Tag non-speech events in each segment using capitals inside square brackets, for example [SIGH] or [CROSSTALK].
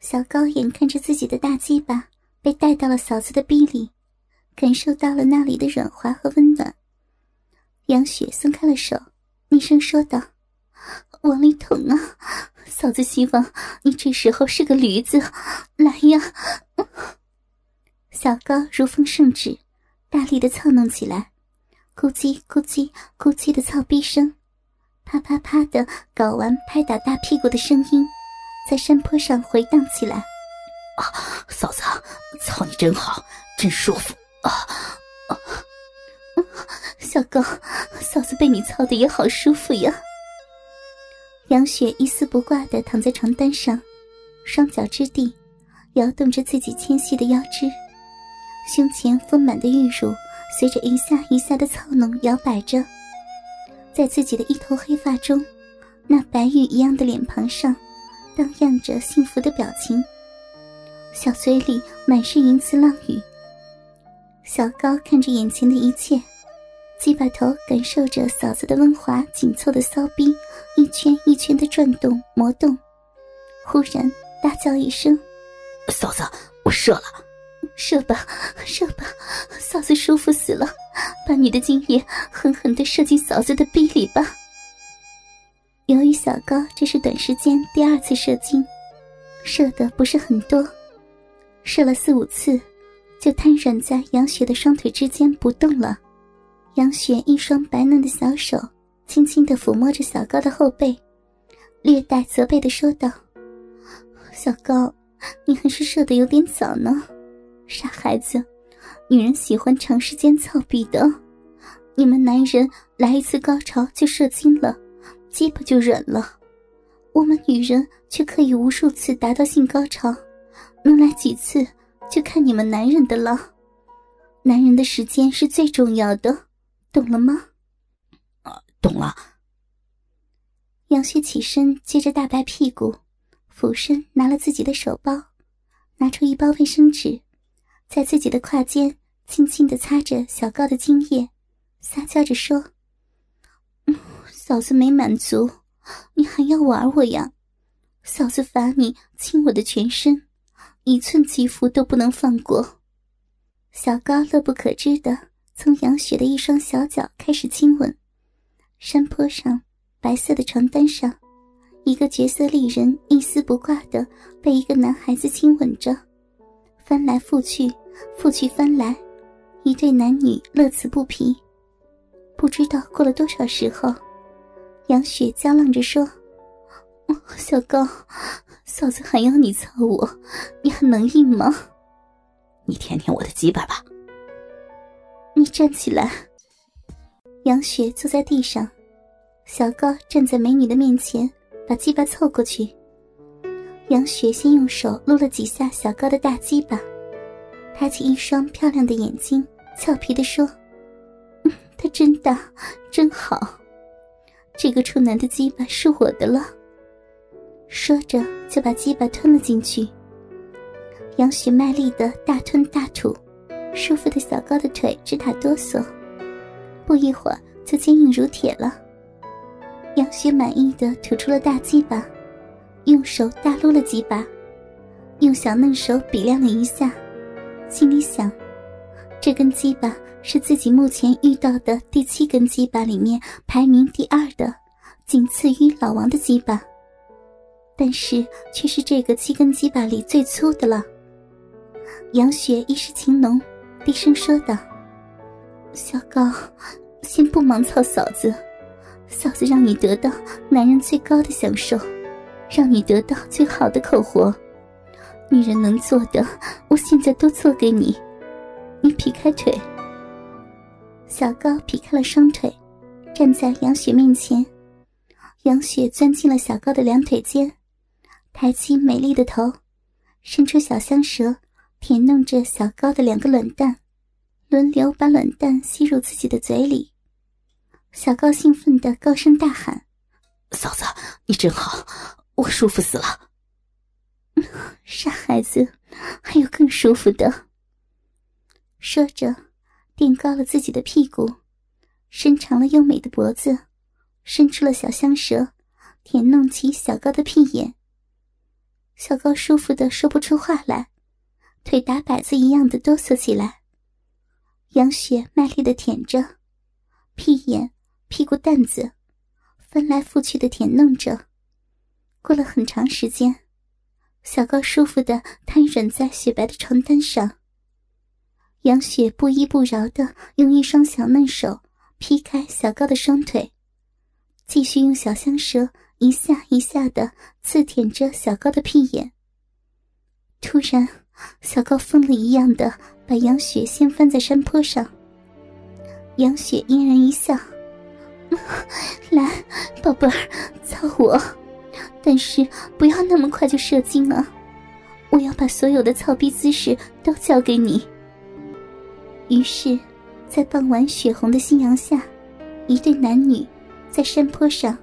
小高眼看着自己的大鸡巴被带到了嫂子的逼里，感受到了那里的软滑和温暖。杨雪松开了手，低声说道：“往里捅啊，嫂子希望你这时候是个驴子，来呀！”小高如风圣旨，大力的操弄起来，咕叽咕叽咕叽的操逼声，啪啪啪的睾丸拍打大屁股的声音。在山坡上回荡起来。啊，嫂子，操你真好，真舒服啊！啊，小高，嫂子被你操的也好舒服呀。杨雪一丝不挂的躺在床单上，双脚支地，摇动着自己纤细的腰肢，胸前丰满的玉乳随着一下一下的操弄摇摆着，在自己的一头黑发中，那白玉一样的脸庞上。荡漾着幸福的表情，小嘴里满是银词浪语。小高看着眼前的一切，鸡巴头感受着嫂子的温滑紧凑的骚逼，一圈一圈的转动磨动。忽然大叫一声：“嫂子，我射了！射吧，射吧，嫂子舒服死了！把你的精液狠狠的射进嫂子的逼里吧！”由于小高这是短时间第二次射精，射的不是很多，射了四五次，就瘫软在杨雪的双腿之间不动了。杨雪一双白嫩的小手轻轻的抚摸着小高的后背，略带责备的说道：“小高，你还是射的有点早呢，傻孩子，女人喜欢长时间操逼的，你们男人来一次高潮就射精了。”鸡巴就忍了，我们女人却可以无数次达到性高潮，能来几次就看你们男人的了。男人的时间是最重要的，懂了吗？啊，懂了。杨旭起身，接着大白屁股，俯身拿了自己的手包，拿出一包卫生纸，在自己的胯间轻轻的擦着小高的精液，撒娇着说。嫂子没满足，你还要玩我呀？嫂子罚你亲我的全身，一寸肌肤都不能放过。小高乐不可支的从杨雪的一双小脚开始亲吻。山坡上，白色的床单上，一个绝色丽人一丝不挂的被一个男孩子亲吻着，翻来覆去，覆去翻来，一对男女乐此不疲。不知道过了多少时候。杨雪娇浪着说：“小高，嫂子还要你操我，你还能硬吗？你舔舔我的鸡巴吧。”你站起来。杨雪坐在地上，小高站在美女的面前，把鸡巴凑过去。杨雪先用手撸了几下小高的大鸡巴，抬起一双漂亮的眼睛，俏皮的说：“他真大，真好。”这个处男的鸡巴是我的了。说着，就把鸡巴吞了进去。杨雪卖力的大吞大吐，舒服的小高的腿直打哆嗦，不一会儿就坚硬如铁了。杨雪满意的吐出了大鸡巴，用手大撸了几把，用小嫩手比量了一下，心里想：这根鸡巴。是自己目前遇到的第七根鸡巴里面排名第二的，仅次于老王的鸡巴，但是却是这个七根鸡巴里最粗的了。杨雪一时情浓，低声说道：“小高，先不忙操嫂子，嫂子让你得到男人最高的享受，让你得到最好的口活，女人能做的，我现在都做给你。你劈开腿。”小高劈开了双腿，站在杨雪面前。杨雪钻进了小高的两腿间，抬起美丽的头，伸出小香舌，舔弄着小高的两个卵蛋，轮流把卵蛋吸入自己的嘴里。小高兴奋的高声大喊：“嫂子，你真好，我舒服死了！” [LAUGHS] 傻孩子，还有更舒服的。说着。垫高了自己的屁股，伸长了优美的脖子，伸出了小香舌，舔弄起小高的屁眼。小高舒服的说不出话来，腿打摆子一样的哆嗦起来。杨雪卖力的舔着，屁眼、屁股蛋子，翻来覆去的舔弄着。过了很长时间，小高舒服的瘫软在雪白的床单上。杨雪不依不饶的用一双小嫩手劈开小高的双腿，继续用小香舌一下一下的刺舔着小高的屁眼。突然，小高疯了一样的把杨雪掀翻在山坡上。杨雪嫣然一笑：“ [LAUGHS] 来，宝贝儿，操我，但是不要那么快就射精啊！我要把所有的操逼姿势都教给你。”于是，在傍晚血红的夕阳下，一对男女在山坡上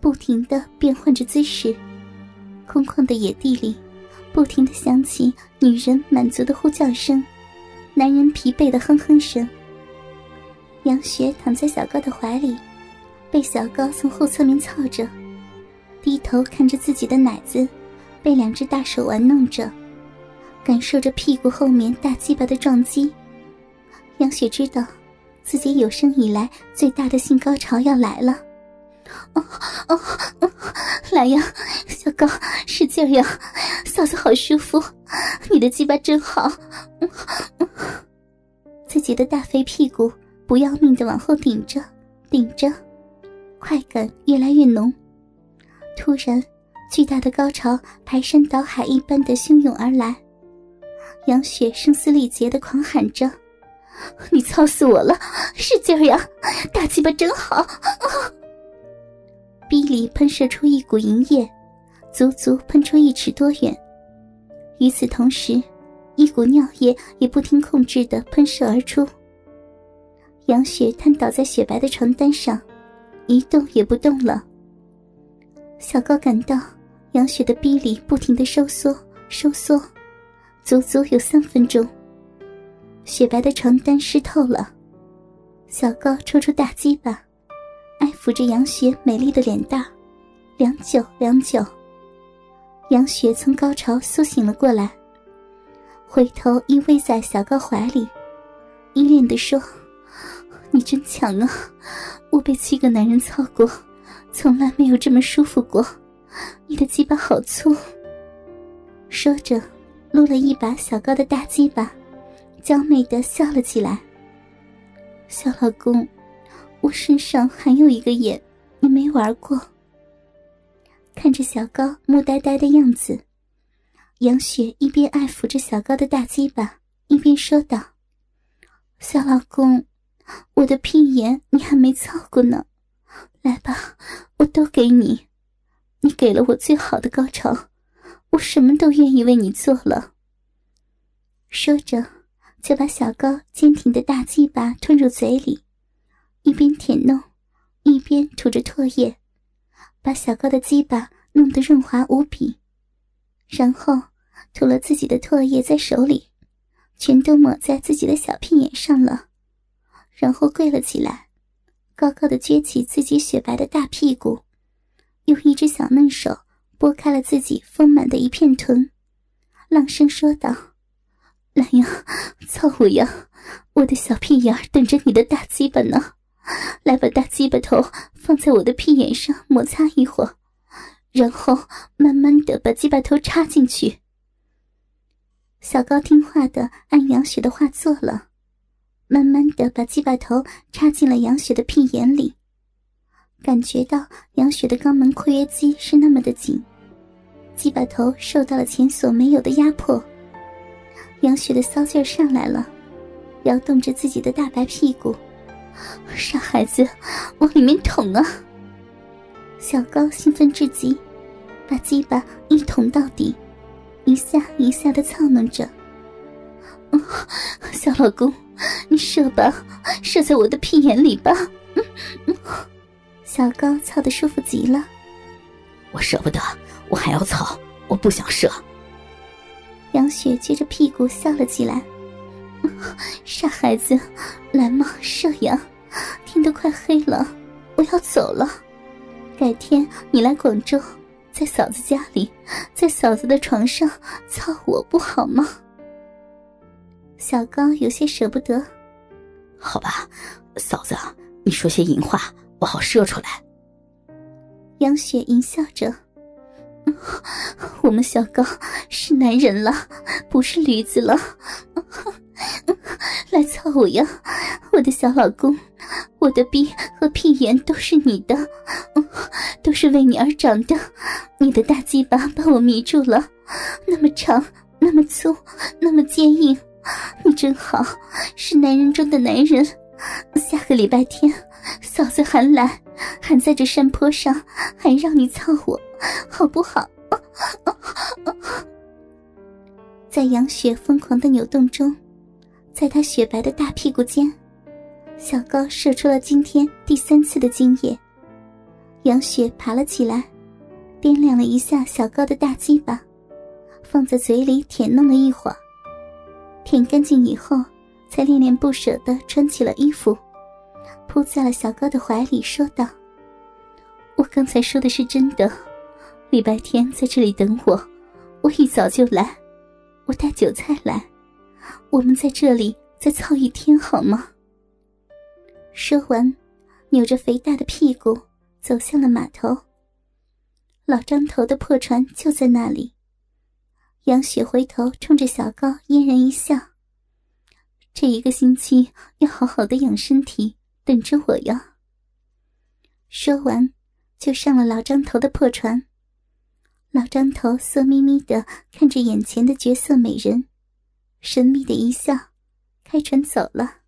不停的变换着姿势。空旷的野地里，不停的响起女人满足的呼叫声，男人疲惫的哼哼声。杨雪躺在小高的怀里，被小高从后侧面操着，低头看着自己的奶子被两只大手玩弄着，感受着屁股后面大鸡巴的撞击。杨雪知道，自己有生以来最大的性高潮要来了。哦哦哦，来呀，小高，使劲呀！嫂子好舒服，你的鸡巴真好。自己的大肥屁股不要命的往后顶着，顶着，快感越来越浓。突然，巨大的高潮排山倒海一般的汹涌而来，杨雪声嘶力竭的狂喊着。你操死我了，使劲儿呀！大鸡巴真好。逼里喷射出一股银液，足足喷出一尺多远。与此同时，一股尿液也不听控制的喷射而出。杨雪瘫倒在雪白的床单上，一动也不动了。小高感到杨雪的逼里不停的收缩收缩，足足有三分钟。雪白的床单湿透了，小高抽出大鸡巴，爱抚着杨雪美丽的脸蛋，良久良久。杨雪从高潮苏醒了过来，回头依偎在小高怀里，依恋地说：“你真强啊！我被七个男人操过，从来没有这么舒服过。你的鸡巴好粗。”说着，撸了一把小高的大鸡巴。娇媚的笑了起来。小老公，我身上还有一个眼，你没玩过。看着小高木呆呆的样子，杨雪一边爱抚着小高的大鸡巴，一边说道：“小老公，我的屁眼你还没操过呢，来吧，我都给你。你给了我最好的高潮，我什么都愿意为你做了。”说着。就把小高坚挺的大鸡巴吞入嘴里，一边舔弄，一边吐着唾液，把小高的鸡巴弄得润滑无比。然后吐了自己的唾液在手里，全都抹在自己的小屁眼上了。然后跪了起来，高高的撅起自己雪白的大屁股，用一只小嫩手拨开了自己丰满的一片臀，朗声说道。来呀，操我呀！我的小屁眼等着你的大鸡巴呢。来，把大鸡巴头放在我的屁眼上摩擦一会儿，然后慢慢的把鸡巴头插进去。小高听话的按杨雪的话做了，慢慢的把鸡巴头插进了杨雪的屁眼里，感觉到杨雪的肛门括约肌是那么的紧，鸡巴头受到了前所没有的压迫。杨雪的骚劲上来了，摇动着自己的大白屁股，傻孩子，往里面捅啊！小高兴奋至极，把鸡巴一捅到底，一下一下的操弄着。小老公，你射吧，射在我的屁眼里吧！嗯 [LAUGHS] 嗯小高操的舒服极了。我舍不得，我还要操，我不想射。杨雪撅着屁股笑了起来，[LAUGHS] 傻孩子，来嘛，射呀！天都快黑了，我要走了。改天你来广州，在嫂子家里，在嫂子的床上操我不好吗？小高有些舍不得。好吧，嫂子，你说些淫话，我好射出来。杨雪淫笑着：“ [LAUGHS] 我们小高是男人了，不是驴子了。[LAUGHS] 来操我呀，我的小老公！我的逼和屁眼都是你的，都是为你而长的。你的大鸡巴把我迷住了，那么长，那么粗，那么坚硬。你真好，是男人中的男人。下个礼拜天，嫂子还来。”还在这山坡上，还让你操我，好不好？[LAUGHS] 在杨雪疯狂的扭动中，在她雪白的大屁股间，小高射出了今天第三次的精液。杨雪爬了起来，掂量了一下小高的大鸡巴，放在嘴里舔弄了一会儿，舔干净以后，才恋恋不舍地穿起了衣服。扑在了小高的怀里，说道：“我刚才说的是真的，礼拜天在这里等我，我一早就来，我带酒菜来，我们在这里再操一天好吗？”说完，扭着肥大的屁股走向了码头。老张头的破船就在那里。杨雪回头冲着小高嫣然一笑：“这一个星期要好好的养身体。”等着我哟！说完，就上了老张头的破船。老张头色眯眯的看着眼前的绝色美人，神秘的一笑，开船走了。